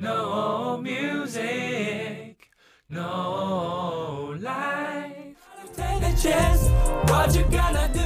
No music, no life. Take a chance, what you gonna do?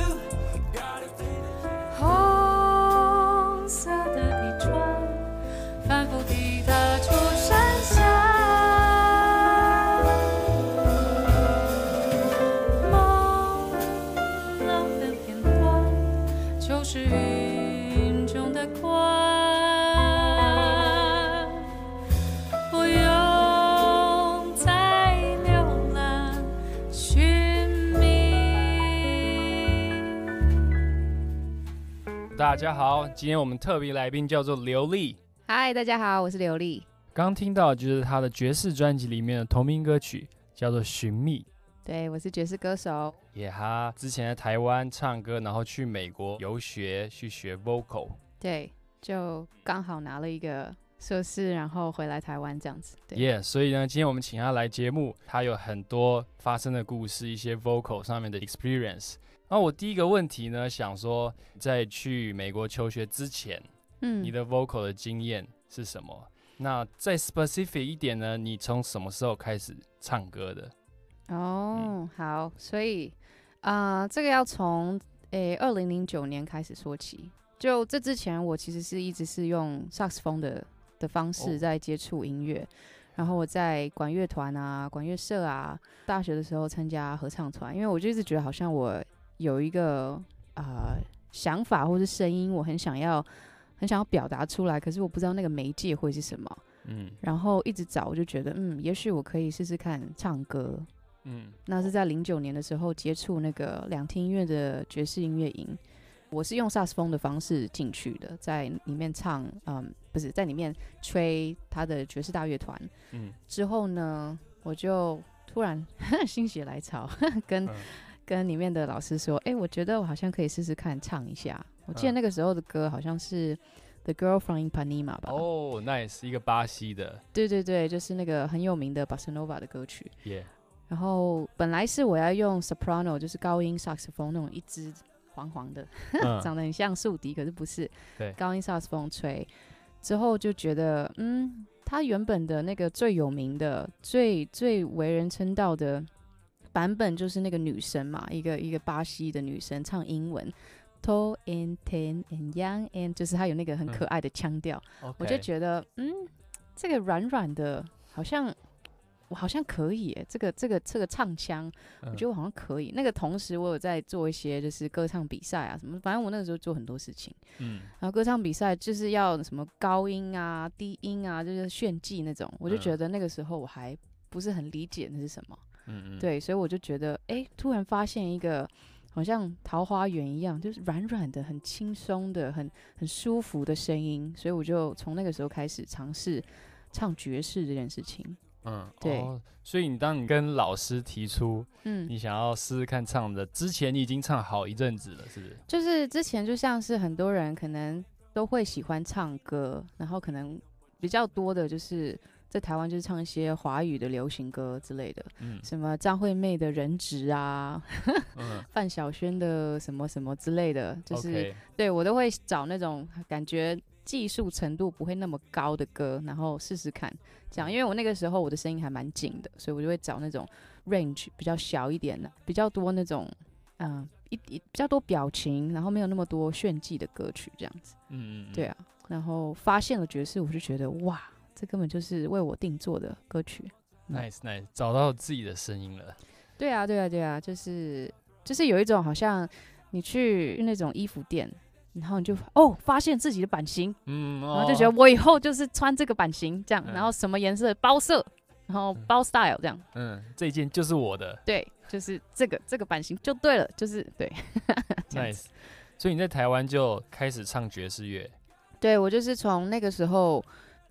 大家好，今天我们特别来宾叫做刘丽。嗨，大家好，我是刘丽。刚听到的就是她的爵士专辑里面的同名歌曲，叫做《寻觅》。对，我是爵士歌手。也、yeah, 她之前在台湾唱歌，然后去美国游学去学 vocal。对，就刚好拿了一个硕士，然后回来台湾这样子。对，耶。Yeah, 所以呢，今天我们请他来节目，他有很多发生的故事，一些 vocal 上面的 experience。那我第一个问题呢，想说，在去美国求学之前，嗯，你的 vocal 的经验是什么？那再 specific 一点呢，你从什么时候开始唱歌的？哦，嗯、好，所以啊、呃，这个要从诶二零零九年开始说起。就这之前，我其实是一直是用萨克斯风的的方式在接触音乐，哦、然后我在管乐团啊、管乐社啊，大学的时候参加合唱团，因为我就一直觉得好像我有一个啊、呃、想法或是声音，我很想要很想要表达出来，可是我不知道那个媒介会是什么。嗯，然后一直找，我就觉得嗯，也许我可以试试看唱歌。嗯，那是在零九年的时候接触那个两厅音乐的爵士音乐营，我是用萨克斯风的方式进去的，在里面唱，嗯，不是在里面吹他的爵士大乐团。嗯，之后呢，我就突然 心血来潮，跟、嗯、跟里面的老师说，哎、欸，我觉得我好像可以试试看唱一下。我记得那个时候的歌好像是《The Girl from Ipanema》吧？哦，nice，一个巴西的。对对对，就是那个很有名的 Bossa Nova 的歌曲。Yeah。然后本来是我要用 soprano，就是高音萨克斯风那种一支黄黄的，嗯、长得很像竖笛，可是不是。对，高音萨克斯风吹之后就觉得，嗯，他原本的那个最有名的、最最为人称道的版本就是那个女生嘛，一个一个巴西的女生唱英文，tall and tan and young and，就是她有那个很可爱的腔调，嗯、我就觉得，嗯，这个软软的，好像。我好像可以，这个这个这个唱腔，我觉得我好像可以。嗯、那个同时，我有在做一些就是歌唱比赛啊什么，反正我那个时候做很多事情。嗯，然后歌唱比赛就是要什么高音啊、低音啊，就是炫技那种。我就觉得那个时候我还不是很理解那是什么。嗯嗯。对，所以我就觉得，哎、欸，突然发现一个好像桃花源一样，就是软软的、很轻松的、很很舒服的声音。所以我就从那个时候开始尝试唱爵士这件事情。嗯，对、哦，所以你当你跟老师提出，嗯，你想要试试看唱的之前，你已经唱好一阵子了，是不是？就是之前就像是很多人可能都会喜欢唱歌，然后可能比较多的就是在台湾就是唱一些华语的流行歌之类的，嗯，什么张惠妹的人质啊，嗯，范晓萱的什么什么之类的，就是、对我都会找那种感觉。技术程度不会那么高的歌，然后试试看，这样，因为我那个时候我的声音还蛮紧的，所以我就会找那种 range 比较小一点的，比较多那种，嗯、呃，一一比较多表情，然后没有那么多炫技的歌曲，这样子。嗯嗯。对啊，然后发现了爵士，我就觉得哇，这根本就是为我定做的歌曲。Nice nice，找到自己的声音了。对啊对啊对啊，就是就是有一种好像你去那种衣服店。然后你就哦，发现自己的版型，嗯，哦、然后就觉得我以后就是穿这个版型这样，嗯、然后什么颜色包色，然后包 style 这样，嗯，这一件就是我的，对，就是这个这个版型就对了，就是对，nice。所以你在台湾就开始唱爵士乐？对，我就是从那个时候，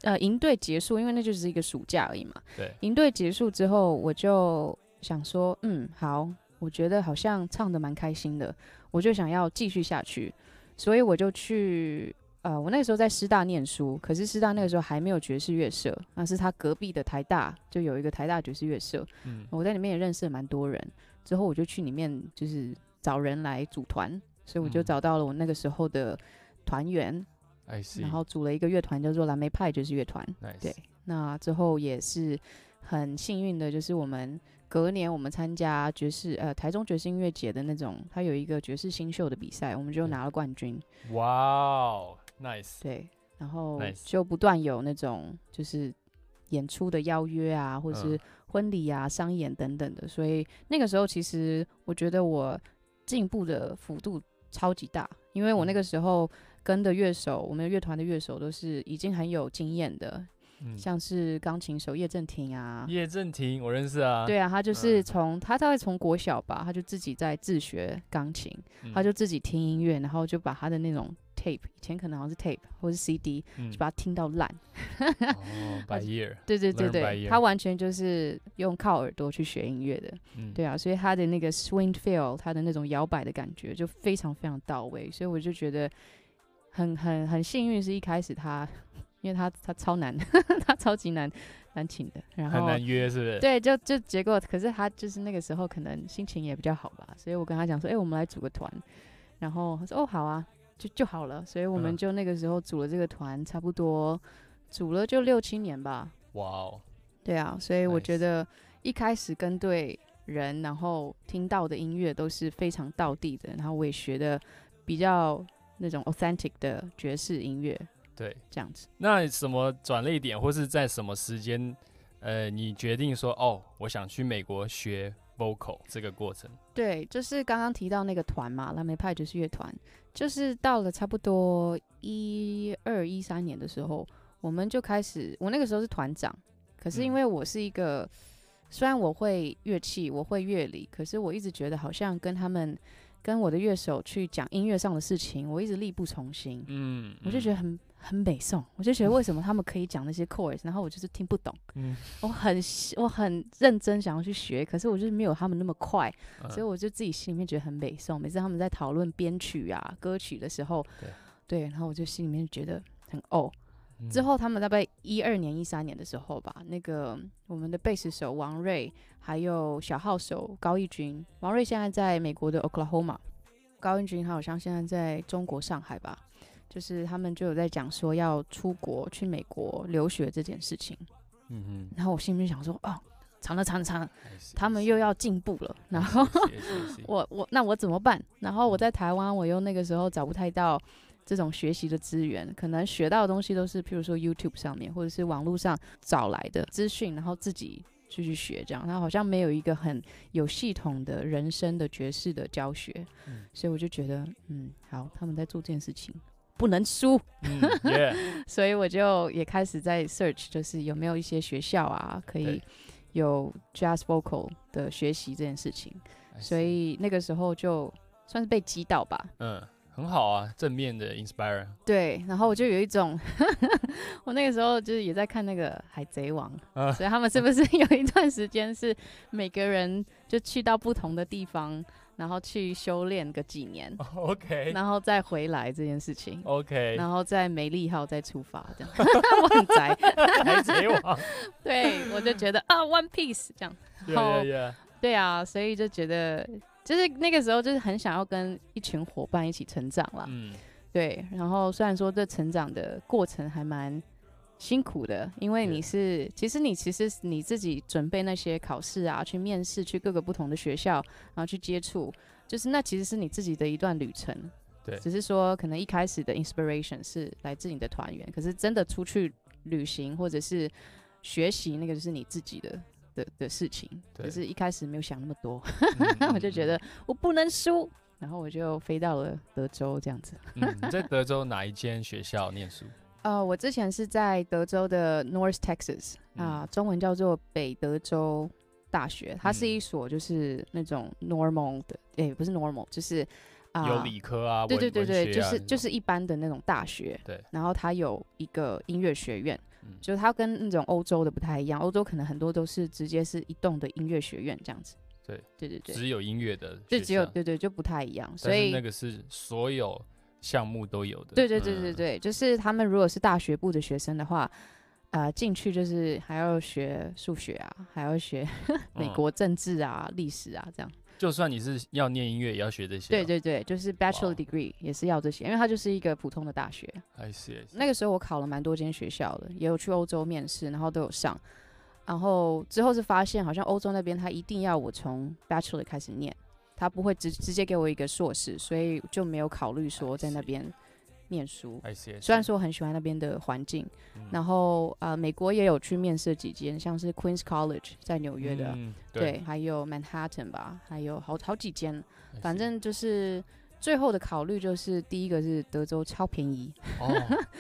呃，营队结束，因为那就是一个暑假而已嘛，对，营队结束之后，我就想说，嗯，好，我觉得好像唱的蛮开心的，我就想要继续下去。所以我就去，呃，我那个时候在师大念书，可是师大那个时候还没有爵士乐社，那是他隔壁的台大就有一个台大爵士乐社，嗯，我在里面也认识了蛮多人，之后我就去里面就是找人来组团，所以我就找到了我那个时候的团员，嗯、然后组了一个乐团叫做蓝莓派爵士乐团，对，那之后也是很幸运的，就是我们隔年我们参加爵士呃台中爵士音乐节的那种，它有一个爵士新秀的比赛，我们就拿了冠军。哇哦，nice。对，然后就不断有那种就是演出的邀约啊，或者是婚礼啊、商演等等的，所以那个时候其实我觉得我进步的幅度超级大，因为我那个时候。跟的乐手，我们乐团的乐手都是已经很有经验的，嗯、像是钢琴手叶振廷啊，叶振廷我认识啊，对啊，他就是从、嗯、他大概从国小吧，他就自己在自学钢琴，嗯、他就自己听音乐，然后就把他的那种 tape，以前可能好像是 tape 或是 CD，、嗯、就把它听到烂。哦，by ear，对对对对，他完全就是用靠耳朵去学音乐的，嗯、对啊，所以他的那个 swing feel，他的那种摇摆的感觉就非常非常到位，所以我就觉得。很很很幸运，是一开始他，因为他他超难，他超级难难请的，然后很难约，是不是？对，就就结果，可是他就是那个时候可能心情也比较好吧，所以我跟他讲说，哎、欸，我们来组个团，然后他说，哦，好啊，就就好了，所以我们就那个时候组了这个团，差不多组了就六七年吧。哇哦，对啊，所以我觉得一开始跟对人，然后听到的音乐都是非常道地的，然后我也学的比较。那种 authentic 的爵士音乐，对，这样子。那什么转捩点，或是在什么时间，呃，你决定说，哦，我想去美国学 vocal 这个过程？对，就是刚刚提到那个团嘛，蓝莓派爵士乐团，就是到了差不多一二一三年的时候，我们就开始，我那个时候是团长，可是因为我是一个，嗯、虽然我会乐器，我会乐理，可是我一直觉得好像跟他们。跟我的乐手去讲音乐上的事情，我一直力不从心。嗯，我就觉得很很美颂，我就觉得为什么他们可以讲那些 chords，然后我就是听不懂。嗯，我很我很认真想要去学，可是我就是没有他们那么快，嗯、所以我就自己心里面觉得很美颂。每次他们在讨论编曲啊、歌曲的时候，对，对，然后我就心里面觉得很哦。之后他们大概一二年、一三年的时候吧，那个我们的贝斯手王瑞，还有小号手高义军，王瑞现在在美国的 Oklahoma，高义军他好像现在在中国上海吧，就是他们就有在讲说要出国去美国留学这件事情。嗯嗯，然后我心里面想说，哦，长了长了长了，他们又要进步了，然后我我那我怎么办？然后我在台湾，我又那个时候找不太到。这种学习的资源，可能学到的东西都是，譬如说 YouTube 上面，或者是网络上找来的资讯，然后自己就去学这样。他好像没有一个很有系统的人生的爵士的教学，嗯、所以我就觉得，嗯，好，他们在做这件事情，不能输。所以我就也开始在 search，就是有没有一些学校啊，可以有 jazz vocal 的学习这件事情。所以那个时候就算是被击倒吧。嗯。很好啊，正面的 inspire。对，然后我就有一种，我那个时候就是也在看那个《海贼王》，啊，所以他们是不是有一段时间是每个人就去到不同的地方，然后去修炼个几年，OK，然后再回来这件事情，OK，然后再美丽号再出发这样，我很宅，海贼王，对，我就觉得啊，One Piece 这样，然后 yeah, yeah, yeah. 对啊，所以就觉得。就是那个时候，就是很想要跟一群伙伴一起成长啦。嗯，对。然后虽然说这成长的过程还蛮辛苦的，因为你是，其实你其实你自己准备那些考试啊，去面试，去各个不同的学校，然后去接触，就是那其实是你自己的一段旅程。对。只是说可能一开始的 inspiration 是来自你的团员，可是真的出去旅行或者是学习，那个就是你自己的。的的事情，可是一开始没有想那么多，我就觉得我不能输，然后我就飞到了德州这样子。嗯，你在德州哪一间学校念书？呃，我之前是在德州的 North Texas 啊，中文叫做北德州大学，它是一所就是那种 normal 的，诶，不是 normal，就是啊，有理科啊，对对对对，就是就是一般的那种大学。对，然后它有一个音乐学院。嗯、就它跟那种欧洲的不太一样，欧洲可能很多都是直接是一栋的音乐学院这样子。对对对对，只有音乐的，就只有对对就不太一样。所以那个是所有项目都有的。对对对对对，嗯、就是他们如果是大学部的学生的话，啊、呃，进去就是还要学数学啊，还要学 美国政治啊、历、嗯、史啊这样。就算你是要念音乐，也要学这些。对对对，就是 Bachelor Degree 也是要这些，因为它就是一个普通的大学。I see, I see. 那个时候我考了蛮多间学校的，也有去欧洲面试，然后都有上。然后之后是发现，好像欧洲那边他一定要我从 Bachelor 开始念，他不会直直接给我一个硕士，所以就没有考虑说在那边。念书.虽然说我很喜欢那边的环境，嗯、然后呃，美国也有去面试几间，像是 Queens College 在纽约的，嗯、对，对，还有 Manhattan 吧，还有好好几间反正就是最后的考虑就是第一个是德州超便宜，哦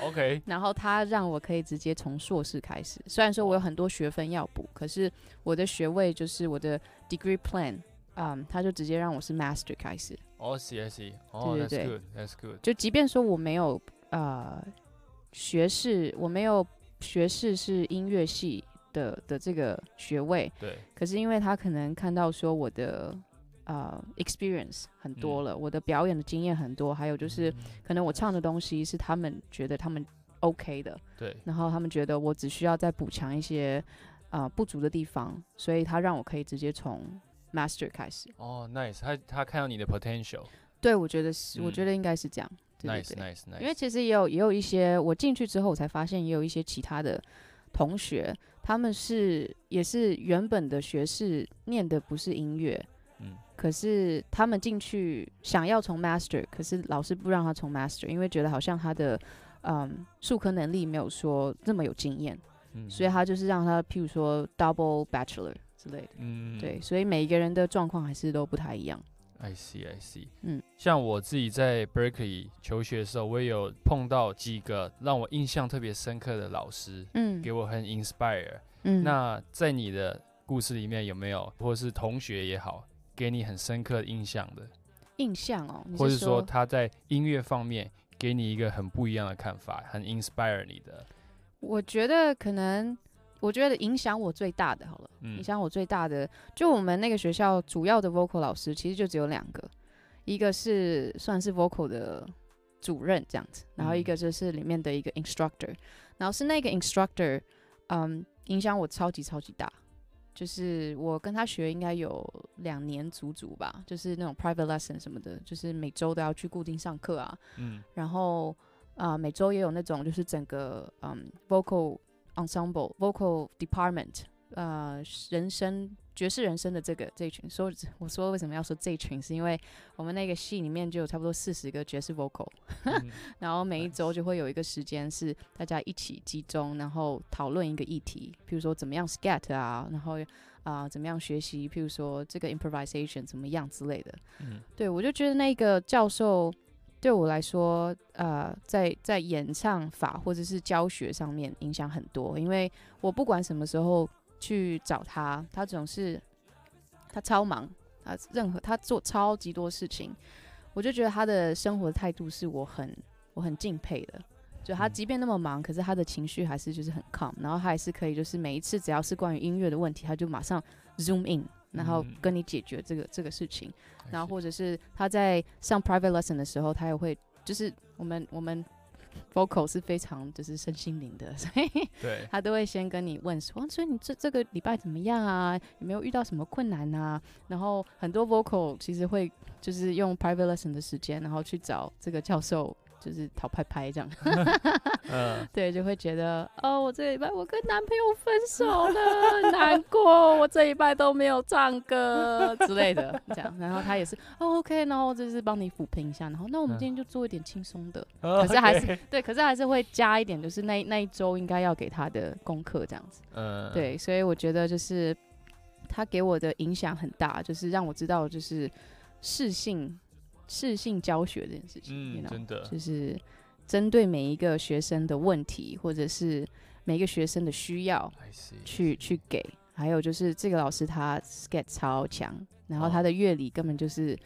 ，OK，然后他让我可以直接从硕士开始，虽然说我有很多学分要补，可是我的学位就是我的 degree plan。嗯，他就直接让我是 master 开始。哦，I see，哦，对对对，That's good，就即便说我没有呃学士，我没有学士是音乐系的的这个学位，对。可是因为他可能看到说我的呃 experience 很多了，嗯、我的表演的经验很多，还有就是可能我唱的东西是他们觉得他们 OK 的，对。然后他们觉得我只需要再补强一些啊、呃、不足的地方，所以他让我可以直接从 Master 开始。哦、oh,，Nice，他他看到你的 potential，对，我觉得是，嗯、我觉得应该是这样，Nice，Nice，Nice，因为其实也有也有一些，我进去之后我才发现，也有一些其他的同学，他们是也是原本的学士念的不是音乐，嗯，可是他们进去想要从 Master，可是老师不让他从 Master，因为觉得好像他的嗯数科能力没有说这么有经验，嗯，所以他就是让他譬如说 Double Bachelor。之类的，嗯，对，所以每一个人的状况还是都不太一样。I see, I see。嗯，像我自己在 Berkeley 求学的时候，我也有碰到几个让我印象特别深刻的老师，嗯，给我很 inspire。嗯，那在你的故事里面有没有，或是同学也好，给你很深刻的印象的？印象哦，或者说他在音乐方面给你一个很不一样的看法，很 inspire 你的？我觉得可能。我觉得影响我最大的，好了，嗯、影响我最大的，就我们那个学校主要的 vocal 老师，其实就只有两个，一个是算是 vocal 的主任这样子，然后一个就是里面的一个 instructor，然后是那个 instructor，嗯，影响我超级超级大，就是我跟他学应该有两年足足吧，就是那种 private lesson 什么的，就是每周都要去固定上课啊，嗯，然后啊、呃、每周也有那种就是整个嗯 vocal。Ensemble Vocal Department，呃，人声爵士人声的这个这一群，说我说为什么要说这一群，是因为我们那个系里面就有差不多四十个爵士 Vocal，、嗯、然后每一周就会有一个时间是大家一起集中，然后讨论一个议题，譬如说怎么样 scat 啊，然后啊、呃、怎么样学习，譬如说这个 improvisation 怎么样之类的。嗯，对，我就觉得那个教授。对我来说，呃，在在演唱法或者是教学上面影响很多，因为我不管什么时候去找他，他总是他超忙，他任何他做超级多事情，我就觉得他的生活态度是我很我很敬佩的。就他即便那么忙，可是他的情绪还是就是很 calm，然后他还是可以就是每一次只要是关于音乐的问题，他就马上 zoom in。然后跟你解决这个、嗯、这个事情，然后或者是他在上 private lesson 的时候，他也会就是我们我们 vocal 是非常就是身心灵的，所以对他都会先跟你问说，所以你这这个礼拜怎么样啊？有没有遇到什么困难啊？然后很多 vocal 其实会就是用 private lesson 的时间，然后去找这个教授。就是讨拍拍这样，嗯、对，就会觉得哦，我这礼拜我跟男朋友分手了，难过，我这一拜都没有唱歌 之类的，这样，然后他也是哦，OK，然后就是帮你抚平一下，然后那我们今天就做一点轻松的，嗯、可是还是对，可是还是会加一点，就是那那一周应该要给他的功课这样子，嗯，对，所以我觉得就是他给我的影响很大，就是让我知道就是适性。适性教学这件事情，嗯，you know, 真的就是针对每一个学生的问题，或者是每一个学生的需要去，去去给。还有就是这个老师他 scat 超强，然后他的乐理根本就是、哦、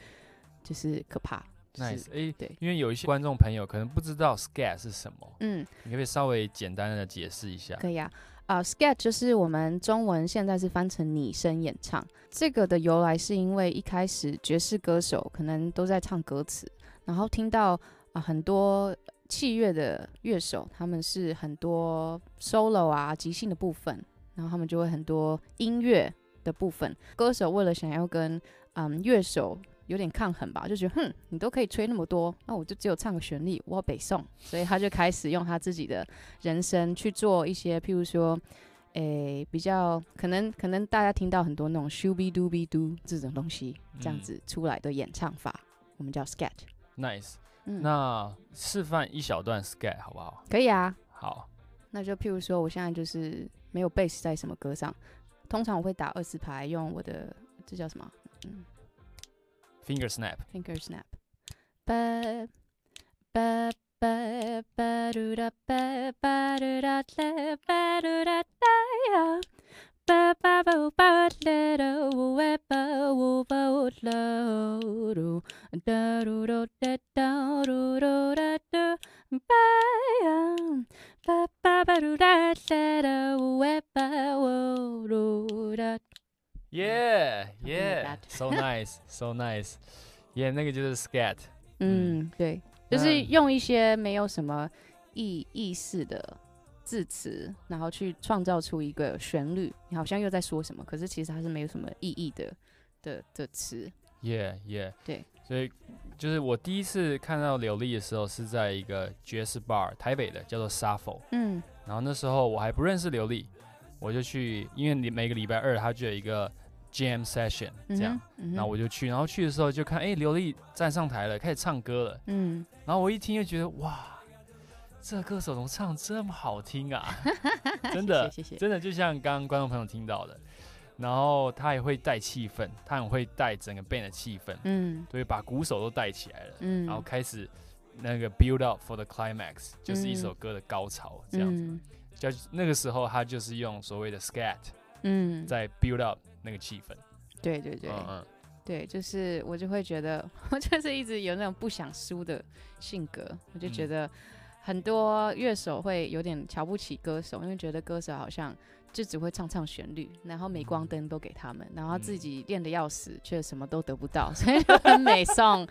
就是可怕。Nice，哎，对，因为有一些观众朋友可能不知道 scat 是什么，嗯，你可不可以稍微简单的解释一下？可以啊。啊、uh，scat 就是我们中文现在是翻成拟声演唱。这个的由来是因为一开始爵士歌手可能都在唱歌词，然后听到啊、很多器乐的乐手，他们是很多 solo 啊即兴的部分，然后他们就会很多音乐的部分。歌手为了想要跟嗯乐手有点抗衡吧，就觉得哼，你都可以吹那么多，那我就只有唱个旋律，我要北宋，所以他就开始用他自己的人生去做一些，譬如说。诶，比较可能可能大家听到很多那种 shooby dooby doo 这种东西，这样子出来的演唱法，嗯、我们叫 scat。Nice，、嗯、那示范一小段 scat 好不好？可以啊。好，那就譬如说，我现在就是没有 bass 在什么歌上，通常我会打二四拍，用我的这叫什么？嗯 Finger snap. Finger snap. Ba, ba, ba, ba, do da, ba, ba, do da, le, ba, do da, da, ya. Ba, ba, bo, ba, le, do, we, ba, wo, ba, wo, lo, do, da, do, do, da, da, do, do, da, do, ba, ya. Ba, ba, ba, do da, le, do, we, ba, wo, do, da, Yeah. 耶耶，so nice, so nice，耶，那个就是 scat。嗯，对，就是用一些没有什么意意思的。字词，然后去创造出一个旋律，你好像又在说什么，可是其实它是没有什么意义的的的词。耶耶，对，所以就是我第一次看到刘丽的时候是在一个爵士 bar，台北的，叫做 Safo。嗯，然后那时候我还不认识刘丽，我就去，因为每个礼拜二他就有一个 jam session 这样，嗯，然后我就去，然后去的时候就看，哎，刘丽站上台了，开始唱歌了。嗯，然后我一听就觉得，哇。这个歌手怎么唱这么好听啊？真的，谢谢，真的就像刚刚观众朋友听到的，然后他也会带气氛，他很会带整个 band 的气氛，嗯，所以把鼓手都带起来了，嗯，然后开始那个 build up for the climax，就是一首歌的高潮，这样子，就那个时候他就是用所谓的 scat，嗯，在 build up 那个气氛，对对对，嗯嗯，对，就是我就会觉得，我就是一直有那种不想输的性格，我就觉得。很多乐手会有点瞧不起歌手，因为觉得歌手好像就只会唱唱旋律，然后镁光灯都给他们，然后自己练的要死，却什么都得不到，所以就很美颂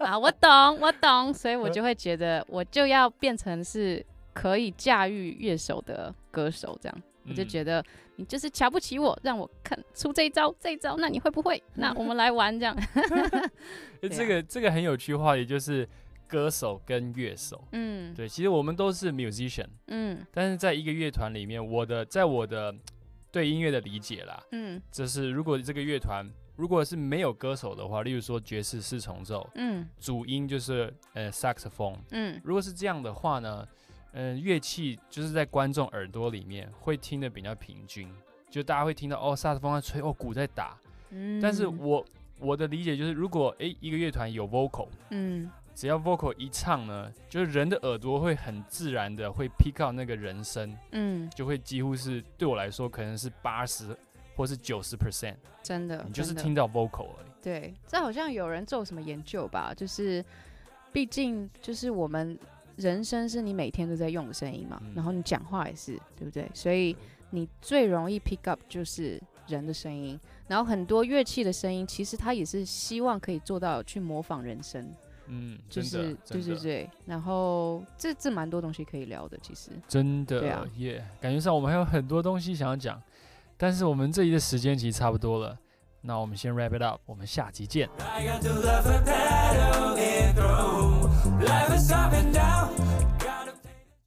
啊。我懂，我懂，所以我就会觉得我就要变成是可以驾驭乐手的歌手，这样我就觉得你就是瞧不起我，让我看出这一招，这一招，那你会不会？那我们来玩这样。这个这个很有趣的话题就是。歌手跟乐手，嗯，对，其实我们都是 musician，嗯，但是在一个乐团里面，我的在我的对音乐的理解啦，嗯，就是如果这个乐团如果是没有歌手的话，例如说爵士四重奏，嗯，主音就是呃 saxophone，嗯，如果是这样的话呢，嗯、呃，乐器就是在观众耳朵里面会听得比较平均，就大家会听到哦，萨克斯风在吹，哦，鼓在打，嗯，但是我我的理解就是，如果诶一个乐团有 vocal，嗯。只要 vocal 一唱呢，就是人的耳朵会很自然的会 pick up 那个人声，嗯，就会几乎是对我来说可能是八十或是九十 percent，真的，你就是听到 vocal 而已。对，这好像有人做什么研究吧？就是，毕竟就是我们人声是你每天都在用的声音嘛，嗯、然后你讲话也是，对不对？所以你最容易 pick up 就是人的声音，然后很多乐器的声音其实它也是希望可以做到去模仿人声。嗯，就是对对对，然后这这蛮多东西可以聊的，其实真的，耶、啊 yeah，感觉上我们还有很多东西想要讲，但是我们这一的时间其实差不多了，那我们先 wrap it up，我们下集见。Life is up and down.